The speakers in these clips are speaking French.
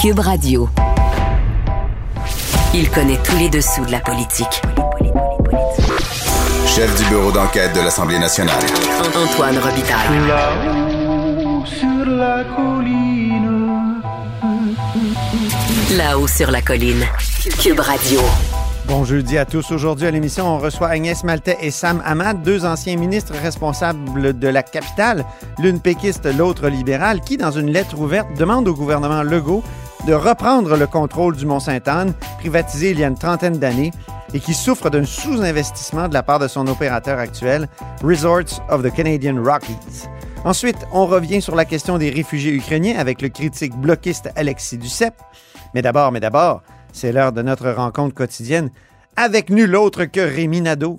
Cube Radio. Il connaît tous les dessous de la politique. Chef du bureau d'enquête de l'Assemblée nationale. Antoine Robitaille. Là-haut sur la colline. Là-haut sur la colline. Cube Radio. Bon jeudi à tous. Aujourd'hui à l'émission, on reçoit Agnès Maltais et Sam Hamad, deux anciens ministres responsables de la capitale, l'une péquiste, l'autre libérale, qui, dans une lettre ouverte, demandent au gouvernement Legault de reprendre le contrôle du Mont-Sainte-Anne, privatisé il y a une trentaine d'années, et qui souffre d'un sous-investissement de la part de son opérateur actuel, Resorts of the Canadian Rockies. Ensuite, on revient sur la question des réfugiés ukrainiens avec le critique bloquiste Alexis Duceppe. Mais d'abord, mais d'abord, c'est l'heure de notre rencontre quotidienne avec nul autre que Rémi Nadeau.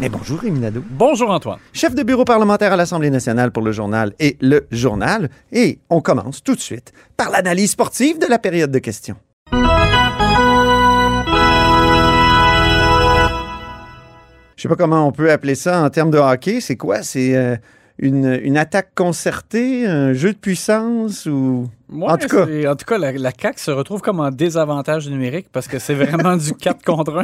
Mais bonjour Rémi Nadeau. Bonjour, Antoine. Chef de bureau parlementaire à l'Assemblée nationale pour le journal et le journal. Et on commence tout de suite par l'analyse sportive de la période de questions. Je sais pas comment on peut appeler ça en termes de hockey. C'est quoi? C'est euh, une, une attaque concertée, un jeu de puissance ou... En tout cas. en tout cas, la, la CAQ se retrouve comme en désavantage numérique parce que c'est vraiment du 4 contre 1.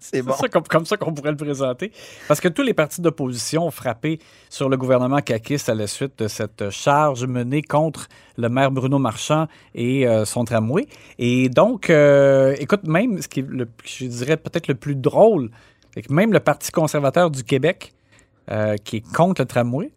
C'est bon. C'est ça comme, comme ça qu'on pourrait le présenter. Parce que tous les partis d'opposition ont frappé sur le gouvernement caquiste à la suite de cette charge menée contre le maire Bruno Marchand et euh, son tramway. Et donc, euh, écoute, même ce qui est, le, je dirais peut-être le plus drôle, c'est que même le Parti conservateur du Québec, euh, qui est contre le tramway,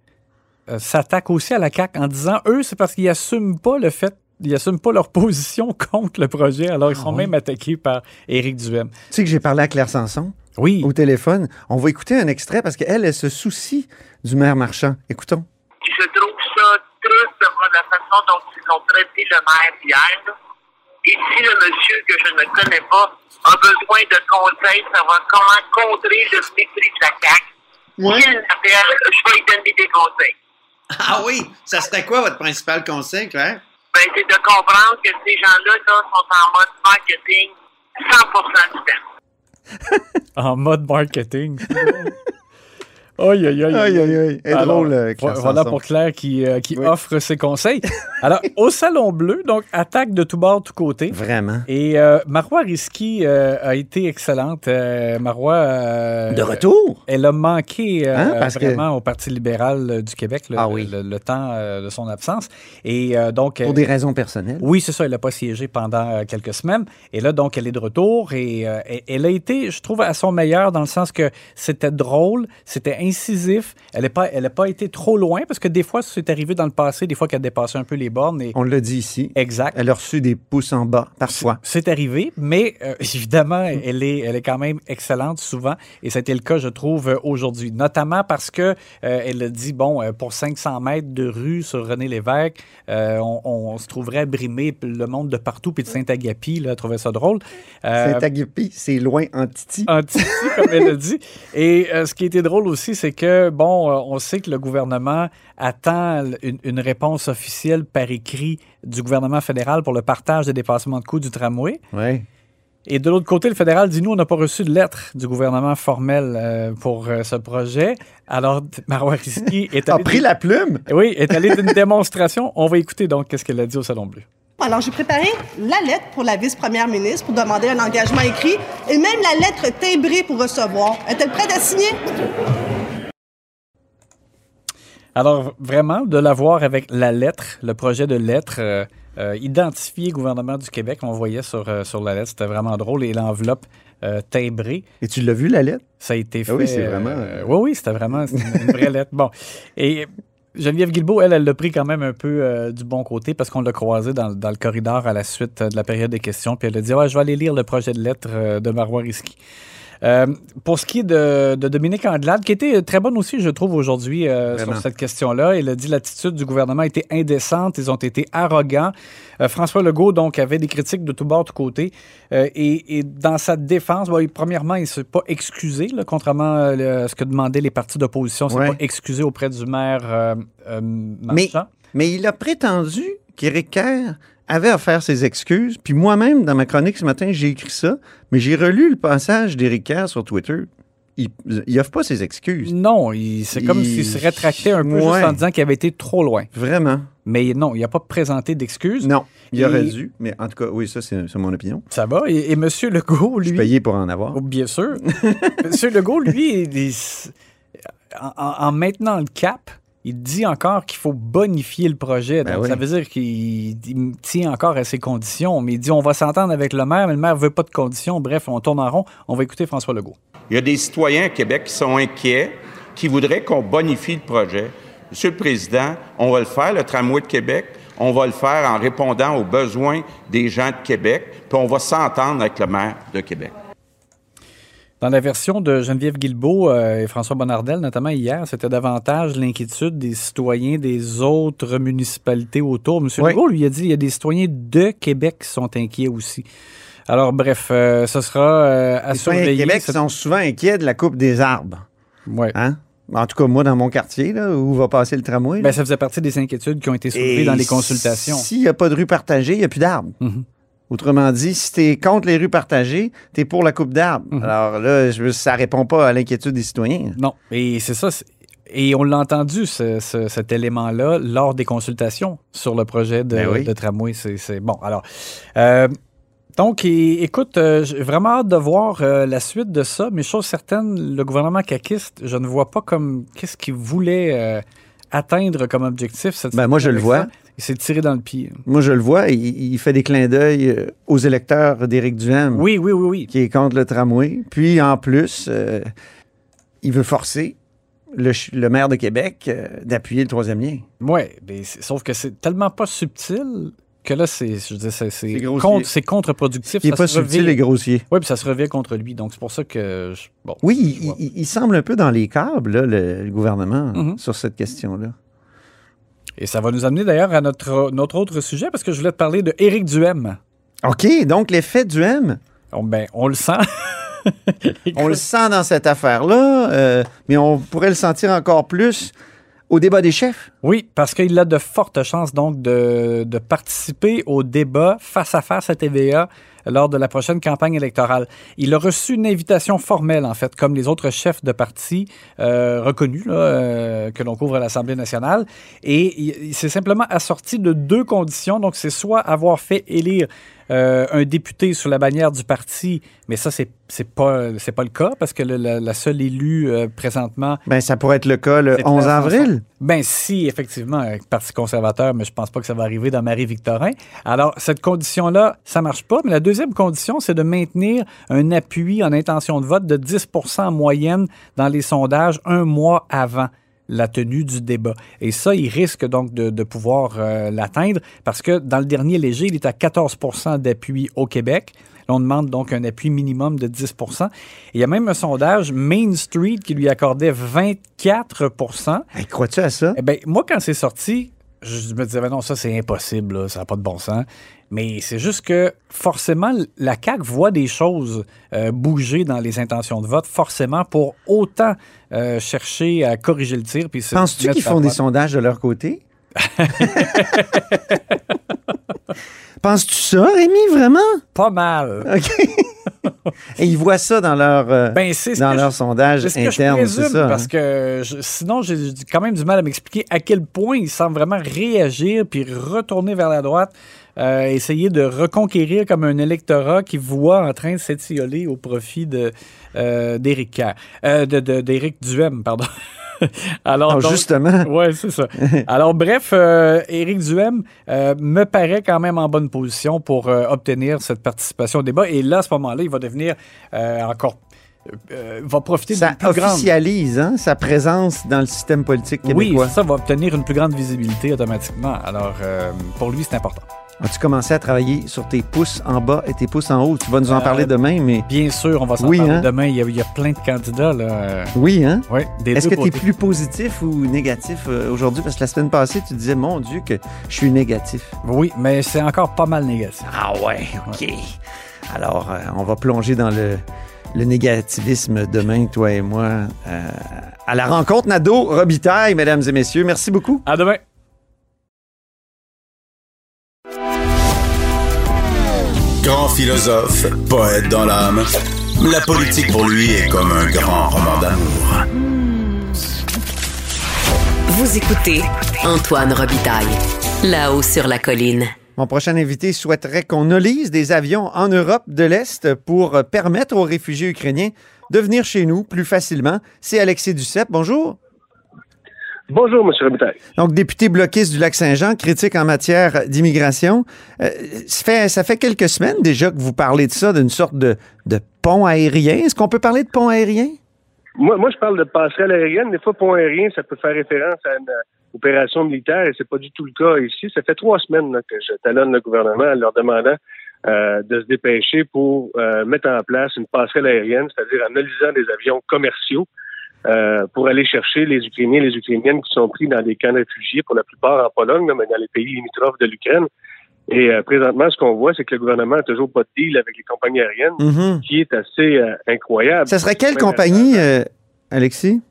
euh, s'attaque aussi à la CAQ en disant, eux, c'est parce qu'ils n'assument pas le fait ils n'assument pas leur position contre le projet, alors ils sont même attaqués par Éric Duhem. Tu sais que j'ai parlé à Claire Sanson? Oui. au téléphone. On va écouter un extrait parce qu'elle, elle se soucie du maire marchand. Écoutons. je trouve ça triste de voir la façon dont ils ont traité le maire hier. Et si le monsieur que je ne connais pas a besoin de conseils, savoir comment contrer le mépris de la CAQ, Ouais. s'il m'appelle, je vais lui donner des conseils. Ah oui, ça serait quoi votre principal conseil, Claire? Ben, c'est de comprendre que ces gens-là là, sont en mode marketing 100% du temps. En mode marketing. Aïe, aïe, aïe. Aïe, aïe, aïe. Est Alors, drôle, euh, Claire vo- Voilà pour Claire qui, euh, qui Oui. offre ses conseils. Alors, au Salon Bleu, donc, attaque de tout bord, tout côté. Vraiment. Et euh, Marois Risky euh, a été excellente. Euh, Marois. euh, De retour? Elle a manqué Hein, parce que- vraiment au Parti libéral du Québec le, Ah oui. le- le temps de son absence. Et donc. Pour des raisons personnelles. oui, c'est ça. Elle n'a pas siégé pendant quelques semaines. Et là, donc, elle est de retour. Et elle a été, je trouve, à son meilleur dans le sens que c'était drôle, c'était incisif. Elle n'a pas, elle a pas été trop loin parce que des fois, c'est arrivé dans le passé, des fois qu'elle dépassait un peu les bornes. Et... On l'a dit ici. Exact. Elle a reçu des pouces en bas, parfois. C'est arrivé, mais euh, évidemment, elle est, elle est quand même excellente souvent, et c'était le cas, je trouve, aujourd'hui. Notamment parce que euh, elle a dit, bon, euh, pour 500 mètres de rue sur René Lévesque, euh, on, on se trouverait brimé le monde de partout, puis de Saint-Agapi, là, elle trouvait ça drôle. Saint-Agapi, c'est loin en titi. en Titi, comme elle a dit. Et ce qui était drôle aussi, c'est que, bon, euh, on sait que le gouvernement attend une, une réponse officielle par écrit du gouvernement fédéral pour le partage des dépassements de coûts du tramway. Oui. Et de l'autre côté, le fédéral dit, nous, on n'a pas reçu de lettre du gouvernement formel euh, pour euh, ce projet. Alors, Marois Risky est A allé... pris la plume? Oui, est allé d'une démonstration. On va écouter donc qu'est-ce qu'elle a dit au Salon Bleu. Alors, j'ai préparé la lettre pour la vice-première ministre pour demander un engagement écrit et même la lettre timbrée pour recevoir. Est-elle prête à signer? Alors, vraiment, de l'avoir avec la lettre, le projet de lettre euh, euh, identifié gouvernement du Québec, on voyait sur, euh, sur la lettre, c'était vraiment drôle, et l'enveloppe euh, timbrée, Et tu l'as vu, la lettre? ça a été fait. Ah oui, c'est euh, vraiment- oui, oui, c'était vraiment une, vraie lettre. Bon. Et Geneviève Guilbeault, elle, elle l'a pris quand même un peu euh, du bon côté parce qu'on l'a croisé dans, dans le corridor à la suite de la période des questions. Puis elle a dit Ouais, je vais aller lire le projet de lettre de Marois Risky. Euh, pour ce qui est de, de Dominique Andelade, qui était très bonne aussi, je trouve, aujourd'hui euh, sur cette question-là, elle a dit l'attitude du gouvernement était indécente, ils ont été arrogants. Euh, François Legault, donc, avait des critiques de tout bord, de tout côté. Et, et dans sa défense, bon, il- premièrement, il ne s'est pas excusé, là, contrairement à ce que demandaient les partis d'opposition. Il ne s'est Ouais. pas excusé auprès du maire Mais, Marchand. mais il a prétendu qu'Éric Kerr avait à faire ses excuses. Puis moi-même, dans ma chronique ce matin, j'ai écrit ça, mais j'ai relu le passage d'Éric Kerr sur Twitter. Il, il offre pas ses excuses. Non, il- c'est comme Il- s'il se rétractait un peu Ouais. juste en disant qu'il avait été trop loin. Vraiment. Mais non, il n'a pas présenté d'excuses. Non, il Et- aurait dû. Mais en tout cas, oui, ça, c'est mon opinion. Ça va. Et, et M. Legault, Je suis lui. payé pour en avoir. Oh, bien sûr. M. Legault, lui, il- il- en, en- en maintenant le cap, il dit encore qu'il faut bonifier le projet. Ben Donc, oui. ça veut dire qu'il il tient encore à ses conditions. Mais il dit on va s'entendre avec le maire, mais le maire ne veut pas de conditions. Bref, on tourne en rond. On va écouter François Legault. Il y a des citoyens à Québec qui sont inquiets, qui voudraient qu'on bonifie le projet. Monsieur le Président, on va le faire, le tramway de Québec. On va le faire en répondant aux besoins des gens de Québec, puis on va s'entendre avec le maire de Québec. Dans la version de Geneviève Guilbeault euh, et François Bonnardel, notamment hier, c'était davantage l'inquiétude des citoyens des autres municipalités autour. M. Oui. Legault lui a dit qu'il y a des citoyens de Québec qui sont inquiets aussi. Alors, bref, euh, ce sera euh, à Les surveiller. Québec cette- sont souvent inquiets de la coupe des arbres. Ouais. Hein? En tout cas, moi, dans mon quartier, là, où va passer le tramway. là. Ben, ça faisait partie des inquiétudes qui ont été soulevées Et dans les consultations. S'il n'y a pas de rue partagée, il n'y a plus d'arbres. Mhm. Autrement dit, si tu es contre les rues partagées, tu es pour la coupe d'arbres. Mhm. Alors là, je, ça répond pas à l'inquiétude des citoyens. Non, et c'est ça. Et on l'a entendu, ce- ce- cet élément-là, lors des consultations sur le projet de, Ben oui. de tramway. C'est bon. Alors, euh, donc, écoute, euh, j'ai vraiment hâte de voir euh, la suite de ça, mais chose certaine, le gouvernement caquiste, je ne vois pas comme qu'est-ce qu'il voulait atteindre comme objectif. Cette Ben, moi, je le vois. ça? Il s'est tiré dans le pied. Moi, je le vois, il, il fait des clins d'œil euh, aux électeurs d'Éric Duhem, Oui, oui, oui, oui. qui est contre le tramway. Puis, en plus, euh, il veut forcer le, maire de Québec euh, d'appuyer le troisième lien. Oui, sauf que c'est tellement pas subtil que là, c'est je contre-productif. Il n'est pas revient- subtil et grossier. Oui, puis ça se revient contre lui. Donc, c'est pour ça que. je- bon. Oui, je il, semble un peu dans les câbles, là, le, le gouvernement, Mhm. sur cette question-là. Et ça va nous amener d'ailleurs à notre, notre autre sujet, parce que je voulais te parler de Éric Duhem. OK, donc l'effet Duhem, On, ben, on le sent. on le sent dans cette affaire-là, euh, mais on pourrait le sentir encore plus au débat des chefs. Oui, parce qu'il a de fortes chances donc de, de participer au débat face à face à TVA lors de la prochaine campagne électorale. Il a reçu une invitation formelle, en fait, comme les autres chefs de parti euh, reconnus euh, que l'on couvre à l'Assemblée nationale. Et s'est simplement assorti de deux conditions. Donc, c'est soit avoir fait élire euh, un député sous la bannière du parti, mais ça, c'est c'est pas, c'est pas le cas parce que le- la, la seule élue euh, présentement Ben, ça pourrait être le cas le c'est 11 très avril. ben si, effectivement, avec Parti conservateur, mais je pense pas que ça va arriver dans Marie-Victorin. Alors, cette condition-là, ça marche pas. Mais la deuxième condition, c'est de maintenir un appui en intention de vote de 10 en moyenne dans les sondages un mois avant la tenue du débat. Et ça, il risque donc de, de pouvoir euh, l'atteindre parce que dans le dernier léger, il est à 14% d'appui au Québec. Là, on demande donc un appui minimum de 10 Et il y a même un sondage Main Street qui lui accordait 24% Hey, Crois-tu à ça? eh ben, moi, quand c'est sorti, je me disais, ben non, ça, c'est impossible, là, ça n'a pas de bon sens. Mais c'est juste que, forcément, la CAQ voit des choses euh, bouger dans les intentions de vote, forcément, pour autant euh, chercher à corriger le tir. Penses-tu qu'ils font des sondages de leur côté? Penses-tu ça, Rémi, vraiment? Pas mal. OK. Et ils voient ça dans leur, euh, Ben, ce dans que leur je- sondage ce que interne, c'est ça? parce hein? que je- sinon, j'ai quand même du mal à m'expliquer à quel point il semble vraiment réagir puis retourner vers la droite, euh, essayer de reconquérir comme un électorat qui voit en train de s'étioler au profit de euh, d'Éric Kerr. De- Duhem, pardon. Alors, Non, donc- justement. Ouais, c'est ça. Alors, bref, euh, Éric Duhem euh, me paraît quand même en bonne position pour euh, obtenir cette participation au débat. Et là, à ce moment-là, il va devenir encore. euh, va profiter Ça plus grande. officialise hein, sa présence dans le système politique Oui, ça va obtenir une plus grande visibilité automatiquement. Alors, euh, pour lui, c'est important. As-tu commencé à travailler sur tes pouces en bas et tes pouces en haut? Tu vas nous en Euh, parler demain, mais Bien sûr, on va s'en Oui, parler hein? demain. Il y, a, il y a plein de candidats. Là. oui, hein? Des Est-ce que tu es plus positif ou négatif euh, aujourd'hui? Parce que la semaine passée, tu disais, mon Dieu, que je suis négatif. Oui, mais c'est encore pas mal négatif. Ah ouais, OK. Alors, euh, on va plonger dans le, le négativisme demain, toi et moi, euh, à la rencontre Nado Robitaille, mesdames et messieurs. Merci beaucoup. À demain. Grand philosophe, poète dans l'âme, la politique pour lui est comme un grand roman d'amour. Vous écoutez Antoine Robitaille, là-haut sur la colline. Mon prochain invité souhaiterait qu'on enlise des avions en Europe de l'Est pour permettre aux réfugiés ukrainiens de venir chez nous plus facilement. C'est Alexis Duceppe. Bonjour. Bonjour, M. Robitaille. Donc, député bloquiste du Lac-Saint-Jean, critique en matière d'immigration. Euh, ça, fait, ça fait quelques semaines déjà que vous parlez de ça, d'une sorte de, de pont aérien. Est-ce qu'on peut parler de pont aérien? Moi, moi, je parle de passerelle aérienne. Des fois, pont aérien, ça peut faire référence à une euh, opération militaire et c'est pas du tout le cas ici. Ça fait trois semaines là, que je talonne le gouvernement en leur demandant euh, de se dépêcher pour euh, mettre en place une passerelle aérienne, c'est-à-dire en analysant des avions commerciaux euh, pour aller chercher les Ukrainiens et les Ukrainiennes qui sont pris dans des camps de réfugiés, pour la plupart en Pologne, mais dans les pays limitrophes de l'Ukraine. Et euh, présentement, ce qu'on voit, c'est que le gouvernement n'a toujours pas de deal avec les compagnies aériennes, Mhm. qui est assez euh, incroyable. Ça serait quelle compagnie, Alexis?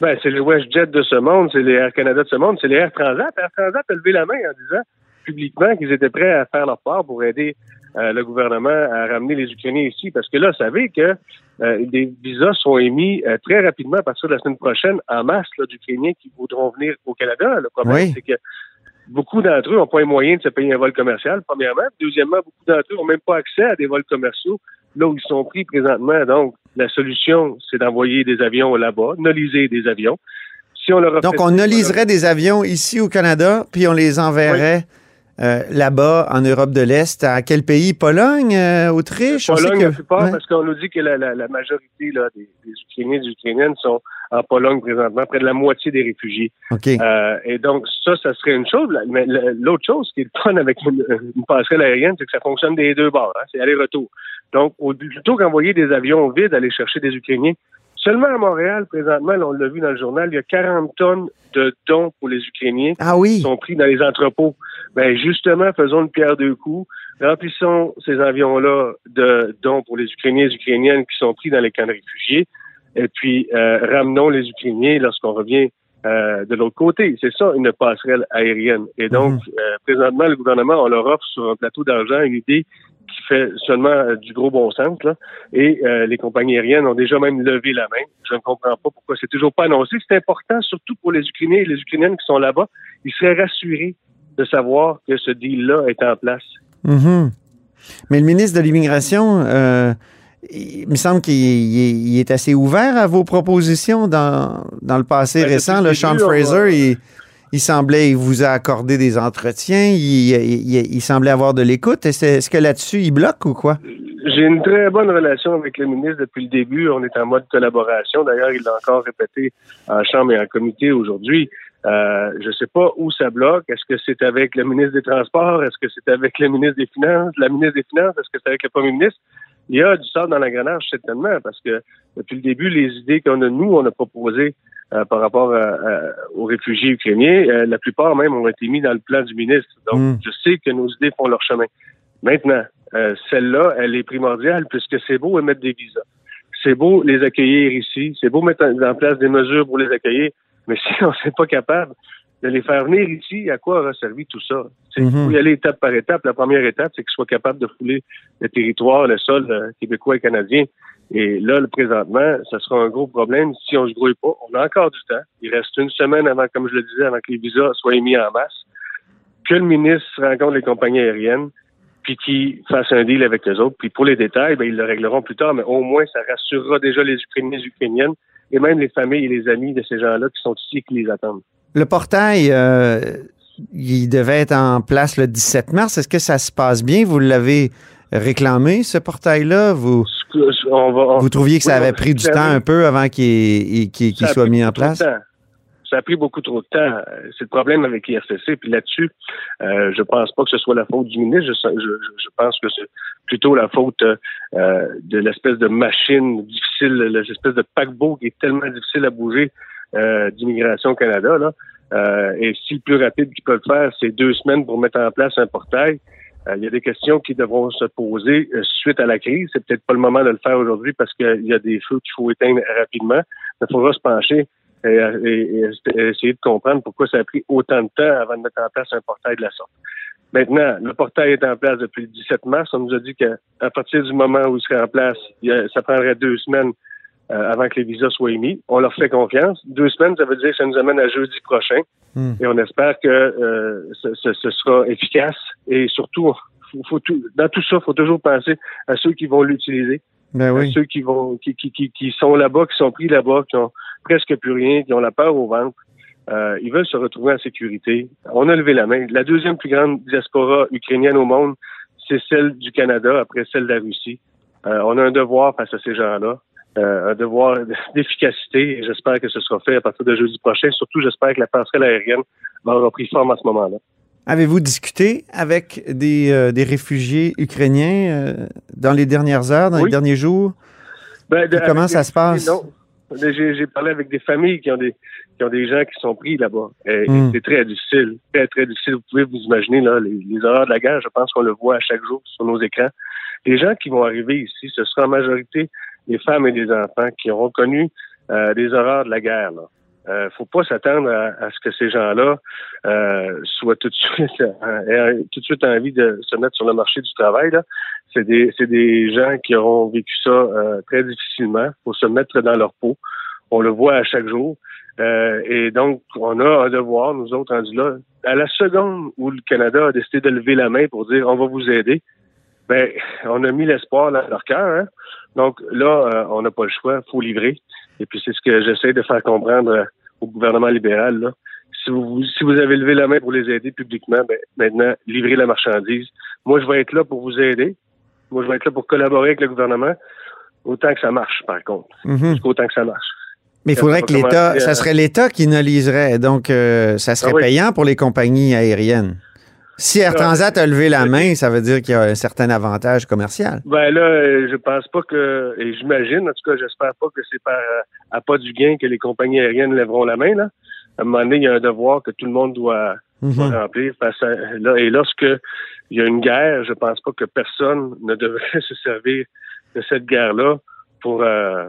Ben, c'est les WestJet de ce monde, c'est les Air Canada de ce monde, c'est les Air Transat. Air Transat a levé la main en disant publiquement qu'ils étaient prêts à faire leur part pour aider euh, le gouvernement à ramener les Ukrainiens ici. Parce que là, vous savez que euh, des visas sont émis euh, très rapidement à partir de la semaine prochaine en masse d'Ukrainiens qui voudront venir au Canada. Le problème, Oui. c'est que beaucoup d'entre eux n'ont pas les moyens de se payer un vol commercial, premièrement. Deuxièmement, beaucoup d'entre eux n'ont même pas accès à des vols commerciaux là où ils sont pris présentement. Donc, la solution, c'est d'envoyer des avions là-bas, noliser des avions. Si on leur Donc, on noliserait des avions ici au Canada, puis on les enverrait euh, là-bas, en Europe de l'Est. À quel pays? Pologne? euh, Autriche? Pologne, que- la plupart, Ouais. parce qu'on nous dit que la, la, la majorité là, des, des Ukrainiens et des Ukrainiennes sont en Pologne présentement, près de la moitié des réfugiés. Euh, et donc, ça, ça serait une chose. Mais l'autre chose qui est le fun avec une, une passerelle aérienne, c'est que ça fonctionne des deux bords. hein. c'est aller-retour. Donc, au, plutôt qu'envoyer des avions vides aller chercher des Ukrainiens, seulement à Montréal, présentement, là, on l'a vu dans le journal, il y a 40 tonnes de dons pour les Ukrainiens Ah oui. qui sont pris dans les entrepôts. Ben justement, faisons une pierre deux coups. Remplissons ces avions-là de dons pour les Ukrainiens et les Ukrainiennes qui sont pris dans les camps de réfugiés. Et puis, euh, ramenons les Ukrainiens lorsqu'on revient euh, de l'autre côté. C'est ça, une passerelle aérienne. Et donc, euh, présentement, le gouvernement, on leur offre sur un plateau d'argent une idée qui fait seulement euh, du gros bon sens. Là. Et euh, les compagnies aériennes ont déjà même levé la main. Je ne comprends pas pourquoi c'est toujours pas annoncé. C'est important, surtout pour les Ukrainiens et les Ukrainiennes qui sont là-bas. Ils seraient rassurés de savoir que ce deal-là est en place. Mhm. Mais le ministre de l'Immigration, euh, il me semble qu'il il est, assez ouvert à vos propositions dans, dans le passé Ben, récent. le Sean Fraser, il, il semblait, il vous a accordé des entretiens, il, semblait avoir de l'écoute. Est-ce est-ce que là-dessus, il bloque ou quoi? J'ai une très bonne relation avec le ministre depuis le début. On est en mode collaboration. D'ailleurs, il l'a encore répété en chambre et en comité aujourd'hui. Euh, je ne sais pas où ça bloque. Est-ce que c'est avec le ministre des Transports? Est-ce que c'est avec le ministre des Finances? La ministre des Finances? Est-ce que c'est avec le premier ministre? Il y a du sort dans l'engrenage, certainement, parce que depuis le début, les idées qu'on a, nous, on a proposées euh, par rapport à- à- aux réfugiés ukrainiens, euh, la plupart même ont été mis dans le plan du ministre. Donc, Mm. je sais que nos idées font leur chemin. Maintenant, euh, celle-là, elle est primordiale puisque c'est beau émettre des visas. C'est beau les accueillir ici. C'est beau mettre en en place des mesures pour les accueillir. Mais si on n'est pas capable de les faire venir ici, à quoi aura servi tout ça? Il Mhm. faut y aller étape par étape. La première étape, c'est qu'ils soient capables de fouler le territoire, le sol euh, québécois et canadien. Et là, le présentement, ça sera un gros problème si on se grouille pas. On a encore du temps. Il reste une semaine avant, comme je le disais, avant que les visas soient émis en masse. Que le ministre rencontre les compagnies aériennes, puis qu'ils fassent un deal avec les autres. Puis pour les détails, ben, ils le régleront plus tard, mais au moins, ça rassurera déjà les Ukrainiens et les Ukrainiennes et même les familles et les amis de ces gens-là qui sont ici et qui les attendent. Le portail, euh, il devait être en place le 17 mars. Est-ce que ça se passe bien? Vous l'avez réclamé, ce portail-là? Vous, on va- on- vous trouviez que ça avait pris du temps un peu avant qu'il soit mis en place? Ça a pris beaucoup trop de temps. C'est le problème avec l'IRCC. Puis là-dessus, euh, je pense pas que ce soit la faute du ministre. Je, je, je pense que c'est plutôt la faute euh, de l'espèce de machine difficile, l'espèce de paquebot qui est tellement difficile à bouger euh, d'immigration Canada. Là. Euh, et si le plus rapide qu'ils peuvent faire, c'est deux semaines pour mettre en place un portail, euh, il y a des questions qui devront se poser euh, suite à la crise. C'est peut-être pas le moment de le faire aujourd'hui parce qu'il y a des feux qu'il faut éteindre rapidement. Il faudra se pencher et, essayer de comprendre pourquoi ça a pris autant de temps avant de mettre en place un portail de la sorte. Maintenant, le portail est en place depuis le 17 mars. On nous a dit qu'à partir du moment où il serait en place, ça prendrait deux semaines euh, avant que les visas soient émis. On leur fait confiance. Deux semaines, ça veut dire que ça nous amène à jeudi prochain. Hmm. Et on espère que euh, ce, sera efficace. Et surtout, faut, dans tout ça, il faut toujours penser à ceux qui vont l'utiliser. Ben à ceux qui vont qui, qui, qui, sont là-bas, qui sont pris là-bas, qui ont presque plus rien, qui ont la peur au ventre. Euh, ils veulent se retrouver en sécurité. On a levé la main. La deuxième plus grande diaspora ukrainienne au monde, c'est celle du Canada, après celle de la Russie. on a un devoir face à ces gens-là. Euh, un devoir d'efficacité j'espère que ce sera fait à partir de jeudi prochain. Surtout, j'espère que la passerelle aérienne va avoir pris forme à ce moment-là. Avez-vous discuté avec des, euh, des réfugiés ukrainiens euh, dans les dernières heures, dans les derniers jours? Ben, comment ça se passe? Non. J'ai parlé avec des familles qui ont des qui ont des gens qui sont pris là-bas. Hmm. c'est très difficile, très, très difficile. Vous pouvez vous imaginer là, les, les horreurs de la guerre, je pense qu'on le voit à chaque jour sur nos écrans. Les gens qui vont arriver ici, ce sera en majorité des femmes et des enfants qui auront connu euh, des horreurs de la guerre. Là. Euh, faut pas s'attendre à, ce que ces gens-là euh, soient tout de suite euh, tout de suite envie de se mettre sur le marché du travail. Là. C'est des c'est des gens qui auront vécu ça euh, très difficilement. Faut se mettre dans leur peau. On le voit à chaque jour. et donc, on a un devoir, nous autres, rendus là. À la seconde où le Canada a décidé de lever la main pour dire on va vous aider, ben, on a mis l'espoir dans leur cœur. Hein? Donc là, euh, on n'a pas le choix, il faut livrer. Et puis c'est ce que j'essaie de faire comprendre euh, au gouvernement libéral. Là. Si vous, si vous avez levé la main pour les aider publiquement, ben, maintenant, livrez la marchandise. Moi, je vais être là pour vous aider. Moi, je vais être là pour collaborer avec le gouvernement, autant que ça marche, par contre. Mm Autant que ça marche. Mais il faudrait que l'État, ça serait l'État qui ne liserait. Donc, euh, ça serait ah payant pour les compagnies aériennes. Si Air Transat a levé la main, ça veut dire qu'il y a un certain avantage commercial. Ben là, euh, je pense pas que, et j'imagine, en tout cas, j'espère pas que c'est par euh, à pas du gain que les compagnies aériennes lèveront la main. Là. À un moment donné, il y a un devoir que tout le monde doit, mhm. remplir. là, et lorsque il y a une guerre, je pense pas que personne ne devrait se servir de cette guerre-là pour euh,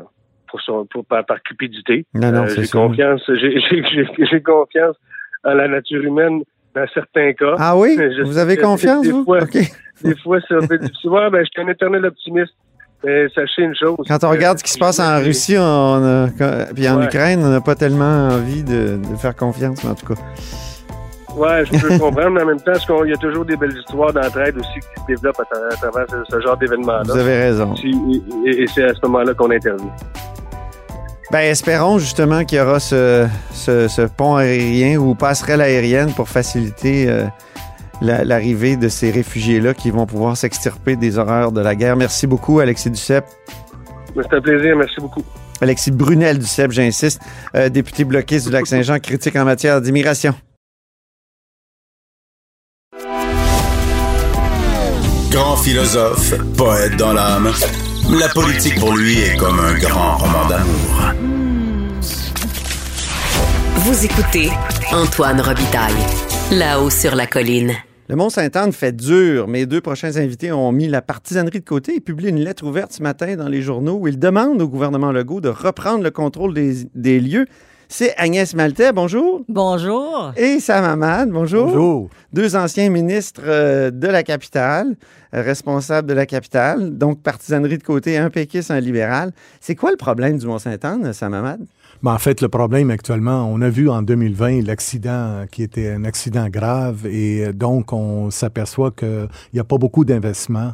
pour, son, pour par, cupidité. Non, non, j'ai confiance, j'ai confiance en la nature humaine dans certains cas. Ah oui? vous avez confiance, des vous? Fois, Des fois, c'est un peu difficile. Ouais, ben, je suis un éternel optimiste. Mais sachez une chose. Quand on regarde ce qui se passe en Russie on puis en Ukraine, on n'a pas tellement envie de, faire confiance, mais en tout cas. Ouais, je peux comprendre, mais en même temps, il y a toujours des belles histoires d'entraide aussi qui se développent à, travers ce, genre d'événements-là. Vous avez raison. Et, c'est à ce moment-là qu'on intervient. Ben, espérons justement qu'il y aura ce, pont aérien ou passerelle aérienne pour faciliter euh, l'arrivée de ces réfugiés-là qui vont pouvoir s'extirper des horreurs de la guerre. Merci beaucoup, Alexis Duceppe. C'est un plaisir. Merci beaucoup. Alexis Brunel Duceppe, j'insiste, euh, député bloquiste du Lac-Saint-Jean, critique en matière d'immigration. Grand philosophe, poète dans l'âme. La politique pour lui est comme un grand roman d'amour. Vous écoutez Antoine Robitaille, là-haut sur la colline. Le Mont-Saint-Anne fait dur. Mes deux prochains invités ont mis la partisanerie de côté et publient une lettre ouverte ce matin dans les journaux où ils demandent au gouvernement Legault de reprendre le contrôle des, des lieux c'est Agnès Maltais, bonjour. Bonjour. Et Sam Hamad, bonjour. Bonjour. Deux anciens ministres euh, de la capitale, euh, responsables de la capitale, donc partisanerie de côté, un péquiste, un libéral. C'est quoi le problème du Mont-Saint-Anne, Sam Hamad? Ben, en fait, le problème actuellement, on a vu en 2020 l'accident qui était un accident grave et euh, donc on s'aperçoit qu'il n'y a pas beaucoup d'investissements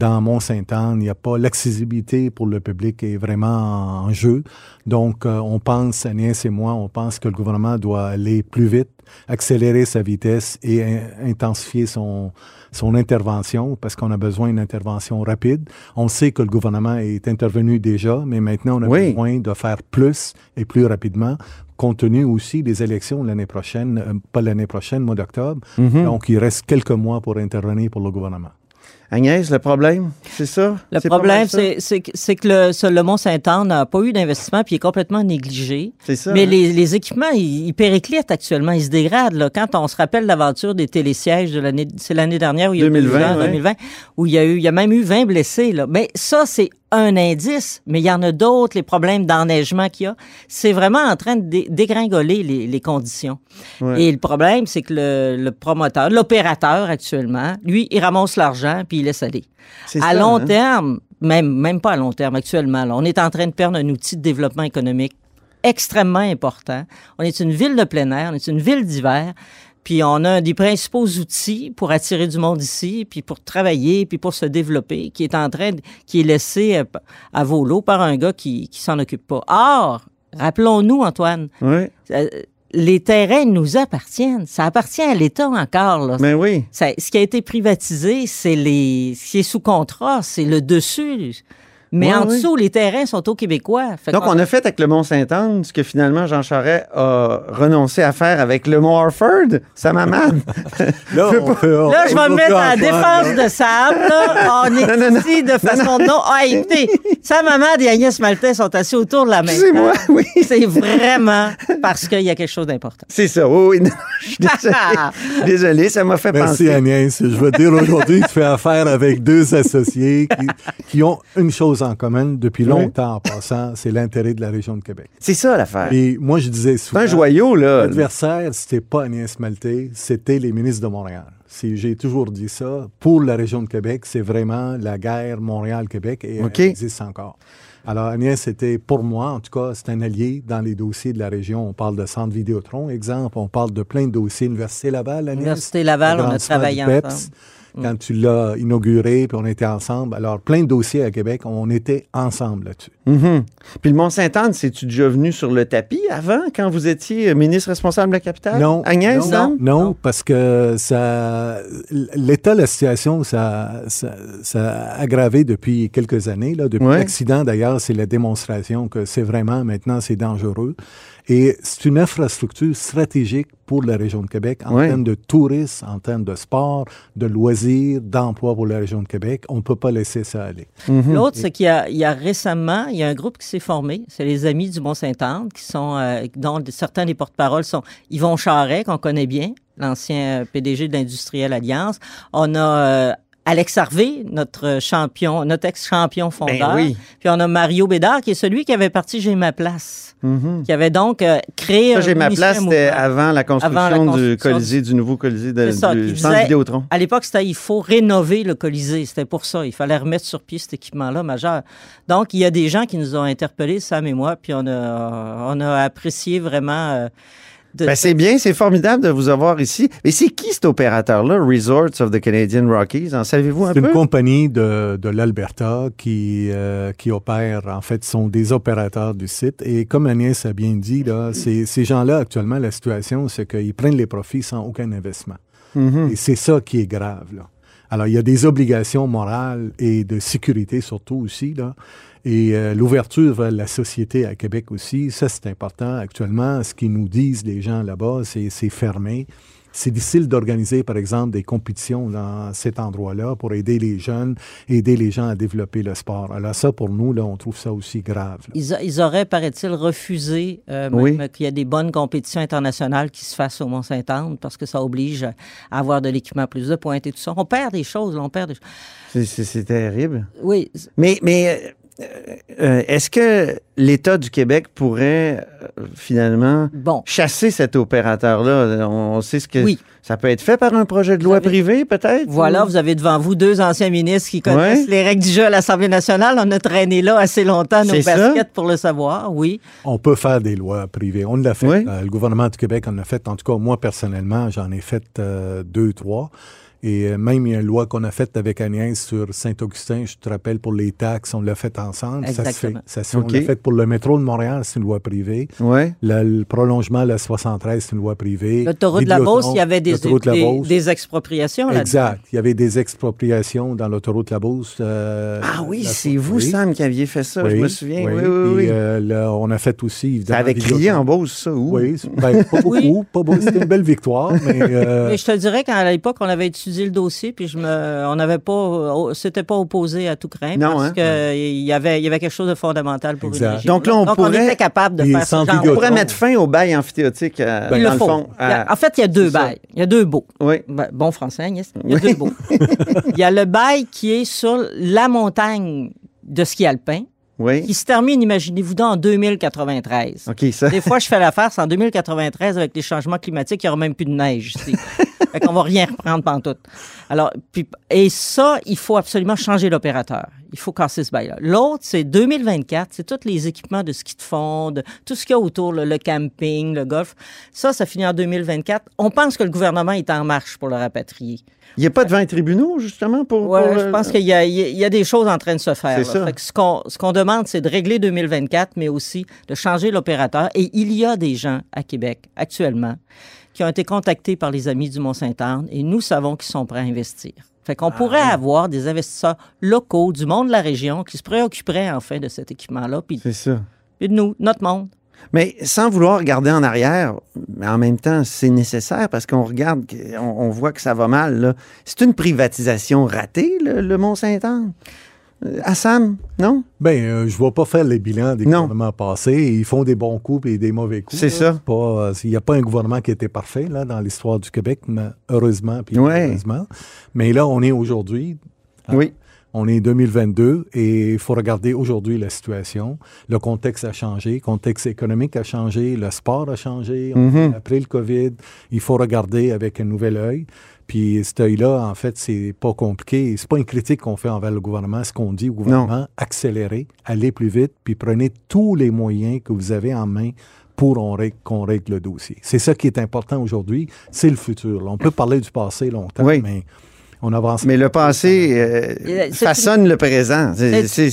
dans Mont-Saint-Anne. Il n'y a pas l'accessibilité pour le public est vraiment en jeu. Donc, euh, on pense, Agnès et moi, on pense que le gouvernement doit aller plus vite accélérer sa vitesse et in- intensifier son, son intervention parce qu'on a besoin d'une intervention rapide. On sait que le gouvernement est intervenu déjà, mais maintenant on a Oui. besoin de faire plus et plus rapidement compte tenu aussi des élections l'année prochaine, euh, pas l'année prochaine, mois d'octobre. Mhm. Donc, il reste quelques mois pour intervenir pour le gouvernement. Agnès, le problème, c'est ça? Le problème, c'est que, c'est que le, le Mont-Saint-Anne n'a pas eu d'investissement puis il est complètement négligé. C'est ça. Mais hein? les, les équipements, ils, ils périclitent actuellement, ils se dégradent. Là. Quand on se rappelle l'aventure des télésièges de l'année, c'est l'année dernière où il y a eu 2020, deux ans, ouais. 2020, où il y a eu, il y a même eu 20 blessés. Là. Mais ça, c'est un indice, mais il y en a d'autres, les problèmes d'enneigement qu'il y a. C'est vraiment en train de dé- dégringoler les, les conditions. Ouais. Et le problème, c'est que le, le promoteur, l'opérateur actuellement, lui, il ramasse l'argent puis il laisse aller. À ça, long hein? terme, même, même pas à long terme, actuellement, là, on est en train de perdre un outil de développement économique extrêmement important. On est une ville de plein air, on est une ville d'hiver, puis on a un des principaux outils pour attirer du monde ici, puis pour travailler, puis pour se développer, qui est en train, de- qui est laissé à volo par un gars qui, qui s'en occupe pas. Or, rappelons-nous, Antoine, Oui, euh, les terrains nous appartiennent. Ça appartient à l'État encore. Là. mais oui. Ça- ce qui a été privatisé, c'est les, ce qui est sous contrat, c'est le dessus. Mais Ouais, en oui. dessous, les terrains sont aux Québécois. Fait Donc, on a fait avec le Mont-Saint-Anne ce que finalement Jean Charest a renoncé à faire avec le Mont-Harford. Ça m'amène. Là, on peut- Là, je vais me mettre à la défense là. de Sam. Là. On est Non, non, non. ici de façon non. Ah, écoutez, Sam Hamad et Agnès Maltais sont assis autour de la main. C'est moi, oui. C'est vraiment parce qu'il y a quelque chose d'important. C'est ça, oui, oui. Non, je suis désolé. Désolé, ça m'a fait Merci penser. Agnès. Je veux dire aujourd'hui, tu fais affaire avec deux associés qui, qui ont une chose en commun depuis longtemps en passant, c'est l'intérêt de la région de Québec. C'est ça l'affaire. Et moi, je disais C'est souvent, un joyau, là. l'adversaire, c'était pas Agnès Maltais, c'était les ministres de Montréal. C'est- J'ai toujours dit ça. Pour la région de Québec, c'est vraiment la guerre Montréal-Québec et elle existe encore. Alors, Agnès, c'était pour moi, en tout cas, c'est un allié dans les dossiers de la région. On parle de Centre Vidéotron, exemple. On parle de plein de dossiers. Université Laval, Agnès. Université Laval, on a travaillé du Quand tu l'as inauguré, puis on était ensemble. Alors, plein de dossiers à Québec, on était ensemble là-dessus. Mhm. Puis le Mont-Saint-Anne, c'est-tu déjà venu sur le tapis avant, quand vous étiez ministre responsable de la capitale? Non. Agnès, non, non? non, parce que ça, l'état de la situation, ça, ça, ça a aggravé depuis quelques années. Là. Depuis Ouais. l'accident, d'ailleurs, c'est la démonstration que c'est vraiment, maintenant, c'est dangereux. Et c'est une infrastructure stratégique pour la région de Québec en Ouais. termes de tourisme, en termes de sport, de loisirs, d'emploi pour la région de Québec. On ne peut pas laisser ça aller. Mhm. L'autre, c'est qu'il y a, il y a récemment, il y a un groupe qui s'est formé. C'est les Amis du Mont-Saint-Anne, qui sont, euh, dont certains des porte-paroles sont Yvon Charret, qu'on connaît bien, l'ancien euh, PDG de l'Industrielle Alliance. On a euh, Alex Harvey, notre champion, notre ex-champion fondeur. Ben oui. Puis on a Mario Bédard, qui est celui qui avait parti J'ai ma place, Mhm. qui avait donc euh, créé Ça, j'ai ma place, c'était avant la construction, Avant la du Colisée, du nouveau Colisée de, ça, du centre Vidéotron. À l'époque, c'était il faut rénover le Colisée. C'était pour ça. Il fallait remettre sur pied cet équipement-là majeur. Donc, il y a des gens qui nous ont interpellés, Sam et moi, puis on a, on a apprécié vraiment. euh, Ben, c'est bien, c'est formidable de vous avoir ici. Mais c'est qui cet opérateur-là, Resorts of the Canadian Rockies? En savez-vous un C'est peu? une compagnie de, de l'Alberta qui, euh, qui opère, en fait, sont des opérateurs du site. Et comme Agnès a bien dit, là, ces, ces gens-là, actuellement, la situation, c'est qu'ils prennent les profits sans aucun investissement. Mhm. Et c'est ça qui est grave. Là. Alors, il y a des obligations morales et de sécurité surtout aussi. Là. Et euh, l'ouverture vers la société à Québec aussi, ça c'est important. Actuellement, ce qu'ils nous disent les gens là-bas, c'est fermé. C'est difficile d'organiser, par exemple, des compétitions dans cet endroit-là pour aider les jeunes, aider les gens à développer le sport. Alors ça, pour nous, là, on trouve ça aussi grave. Ils, a- ils auraient, paraît-il, refusé euh, Oui. qu'il y ait des bonnes compétitions internationales qui se fassent au Mont-Saint-Anne parce que ça oblige à avoir de l'équipement plus de pointe et tout ça. On perd des choses, là, on perd des choses. C'est- C'est c'est terrible. Oui, Mais, mais euh, est-ce que l'État du Québec pourrait euh, finalement bon. chasser cet opérateur-là? On, on sait ce que Oui. ça peut être fait par un projet de loi avez- privé, peut-être? Voilà, ou- vous avez devant vous deux anciens ministres qui connaissent Ouais. les règles du jeu à l'Assemblée nationale. On a traîné là assez longtemps nos ça. baskets pour le savoir, oui. On peut faire des lois privées. On l'a fait. Oui. Euh, le gouvernement du Québec en a fait. En tout cas, moi, personnellement, j'en ai fait euh, deux, trois. Et euh, même, il y a une loi qu'on a faite avec Agnès sur Saint-Augustin, je te rappelle, pour les taxes, on l'a fait ensemble. Ça se fait. Exactement. Ça se fait. On l'a fait pour le métro de Montréal, c'est une loi privée. Ouais. Le, le prolongement de la 73, c'est une loi privée. L'autoroute de la Beauce, il y avait des, des, expropriations là-dedans. Exact. Il y avait des expropriations dans l'autoroute de la Beauce. euh, Ah oui, c'est vous. Sam, qui aviez fait ça, je Oui, me souviens. Oui, oui, oui. euh, là, on a fait aussi, ça avait crié en Beauce, ça, ou? Oui, ben, pas beaucoup, Oui. pas beaucoup. C'était une belle victoire, mais... euh, Mais je te dirais qu'à l'époque, on avait étudié le dossier, puis je me, on n'avait pas, euh, c'était pas opposé à tout craint, Non, parce hein? que il y avait, il y avait quelque chose de fondamental pour Exact. une région. Donc là, on pourrait- était capable de faire ce centres genre. On pourrait mettre fin au bail amphithéotique, euh, dans le le faut. fond. À- en fait, il y a deux bails. Il y a deux baux. Oui. Ben, bon français, Agnès. Il y a deux baux. Il y a le bail qui est sur la montagne de ski alpin, Oui. qui se termine, imaginez-vous, dans en 2093. OK, ça. Des fois, je fais la farce en 2093 avec les changements climatiques, il n'y aura même plus de neige ici. fait qu'on va rien reprendre pantoute. Alors, puis, et ça, il faut absolument changer l'opérateur. Il faut casser ce bail-là. L'autre, c'est 2024, c'est tous les équipements de ski de fond, de tout ce qu'il y a autour, le, le camping, le golf. Ça, ça finit en 2024. On pense que le gouvernement est en marche pour le rapatrier. Il n'y a pas de 20 tribunaux, justement, pour. Pour, je pense qu'il y, y a- des choses en train de se faire. C'est ça. Fait que ce qu'on ce qu'on demande, c'est de régler 2024, mais aussi de changer l'opérateur. Et il y a des gens à Québec actuellement qui ont été contactés par les amis du Mont-Saint-Anne et nous savons qu'ils sont prêts à investir. Fait qu'on pourrait avoir des investisseurs locaux du monde de la région qui se préoccuperaient enfin de cet équipement-là, C'est ça. puis de nous, notre monde. Mais sans vouloir regarder en arrière, mais en même temps, c'est nécessaire parce qu'on regarde, on, on voit que ça va mal. là. C'est une privatisation ratée, le, le Mont-Saint-Anne? Euh, Assam, non? Ben, euh, je ne vais pas faire les bilans des Non. gouvernements passés. Ils font des bons coups et des mauvais coups. C'est ça. euh, Il n'y a pas un gouvernement qui était parfait là, dans l'histoire du Québec, mais heureusement puis Ouais. Mais là, on est aujourd'hui. hein, Oui. On est 2022 et il faut regarder aujourd'hui la situation. Le contexte a changé, le contexte économique a changé, le sport a changé. Mhm. Après le COVID, il faut regarder avec un nouvel œil. Puis cet œil-là, en fait, c'est pas compliqué. C'est pas une critique qu'on fait envers le gouvernement. Ce qu'on dit au gouvernement, accélérez, allez plus vite, puis prenez tous les moyens que vous avez en main pour règle- qu'on règle le dossier. C'est ça qui est important aujourd'hui. C'est le futur. là. On peut parler du passé longtemps, Oui. mais on avance. Mais le passé euh, C'est- façonne le présent.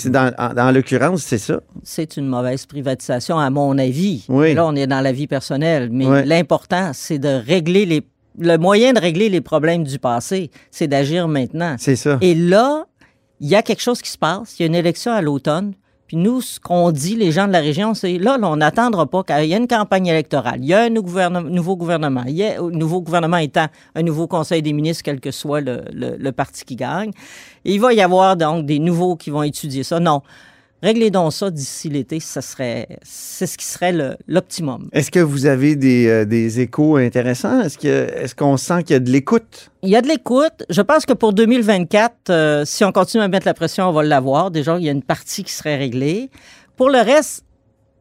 Dans en- dans l'occurrence, c'est ça. c'est une mauvaise privatisation, à mon avis. Oui. Là, on est dans la vie personnelle. Mais l'important, c'est de régler les. Le moyen de régler les problèmes du passé, c'est d'agir maintenant. C'est ça. Et là, il y a quelque chose qui se passe. Il y a une élection à l'automne. Puis nous, ce qu'on dit, les gens de la région, c'est là, là, on n'attendra pas qu'il y ait une campagne électorale. Il y a un nouveau gouvernement. Il y a, un nouveau gouvernement étant un nouveau conseil des ministres, quel que soit le, le- le parti qui gagne. Et il va y avoir donc des nouveaux qui vont étudier ça. Non. Réglez donc ça d'ici l'été, ça serait, c'est ce qui serait l'optimum. Est-ce que vous avez des, euh, des échos intéressants? Est-ce que est-ce qu'on sent qu'il y a de l'écoute? Il y a de l'écoute. Je pense que pour 2024, euh, si on continue à mettre la pression, on va l'avoir. Déjà, il y a une partie qui serait réglée. Pour le reste,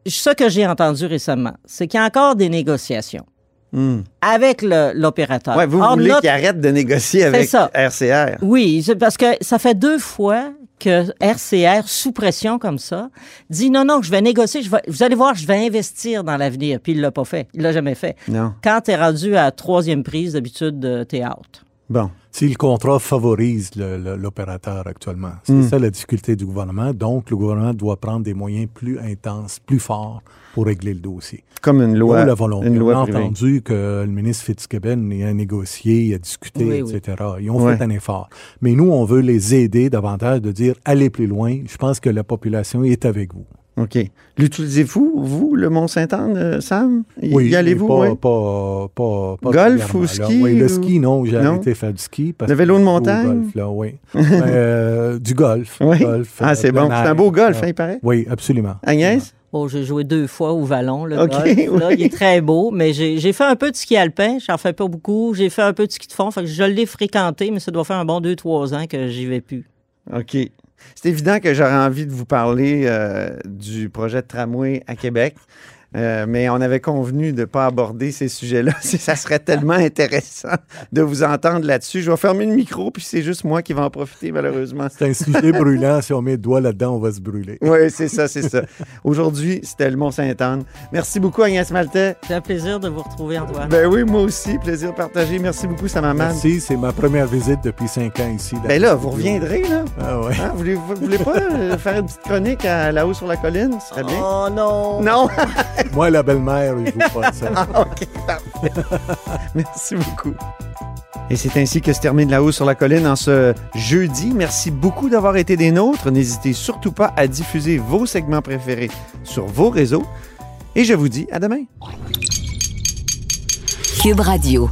ce que j'ai entendu récemment, c'est qu'il y a encore des négociations Hmm. avec l'opérateur. Ouais, vous Or, voulez notre- qu'il arrête de négocier avec ça. RCR? Oui, parce que ça fait deux fois que RCR, sous pression comme ça, dit non, non, je vais négocier, je vais- vous allez voir, je vais investir dans l'avenir. Puis il l'a pas fait. Il l'a jamais fait. Non. Quand tu es rendu à troisième prise, d'habitude, t'es out. Bon. Si le contrat favorise l'opérateur actuellement. C'est Hmm. ça la difficulté du gouvernement. Donc, le gouvernement doit prendre des moyens plus intenses, plus forts pour régler le dossier. Comme une loi. Ou la volonté. Une loi On a privée. entendu que le ministre Fitzgibbon il a négocié, il a discuté, Oui, oui. etc. Ils ont Ouais. fait un effort. Mais nous, on veut les aider davantage de dire allez plus loin. Je pense que la population est avec vous. OK. L'utilisez-vous, vous, le Mont-Saint-Anne, euh, Sam? Y- Oui, y allez-vous? pas, oui? pas, pas, pas Golf ou ski Oui, le ou- ski, non, j'ai Non? arrêté de faire du ski. parce Le vélo de montagne? Golf, là, oui. Euh, du golf. Oui. golf, Ah, euh, c'est bon. C'est un beau golf, Euh, hein, il paraît? Oui, absolument. Agnès? Oh, j'ai joué deux fois au vallon, le OK, golf. oui. Là, il est très beau, mais j'ai j'ai fait un peu de ski alpin. J'en fais pas beaucoup. J'ai fait un peu de ski de fond. Fait que je l'ai fréquenté, mais ça doit faire un bon deux, trois ans que j'y vais plus. OK. C'est évident que j'aurais envie de vous parler euh, du projet de tramway à Québec. Euh, mais on avait convenu de ne pas aborder ces sujets-là. Ça serait tellement intéressant de vous entendre là-dessus. Je vais fermer le micro, puis c'est juste moi qui vais en profiter, malheureusement. C'est un sujet brûlant. Si on met le doigt là-dedans, on va se brûler. Oui, c'est ça, c'est ça. Aujourd'hui, c'était le Mont-Sainte-Anne. Merci beaucoup, Agnès Maltais. C'est un plaisir de vous retrouver, Antoine. Ben oui, moi aussi. Plaisir partagé. Merci beaucoup, Samaman. Merci. C'est ma première visite depuis cinq ans ici. Ben là, vous reviendrez, là. Ah ouais. Hein, vous, voulez, vous voulez pas euh, faire une petite chronique à là-haut sur la colline? Ce serait bien. Oh non! Non! Moi, la belle-mère, je vous pas ça. Ah, OK, parfait. Merci beaucoup. Et c'est ainsi que se termine La Haut sur la Colline en ce jeudi. Merci beaucoup d'avoir été des nôtres. N'hésitez surtout pas à diffuser vos segments préférés sur vos réseaux. Et je vous dis à demain. Cube Radio.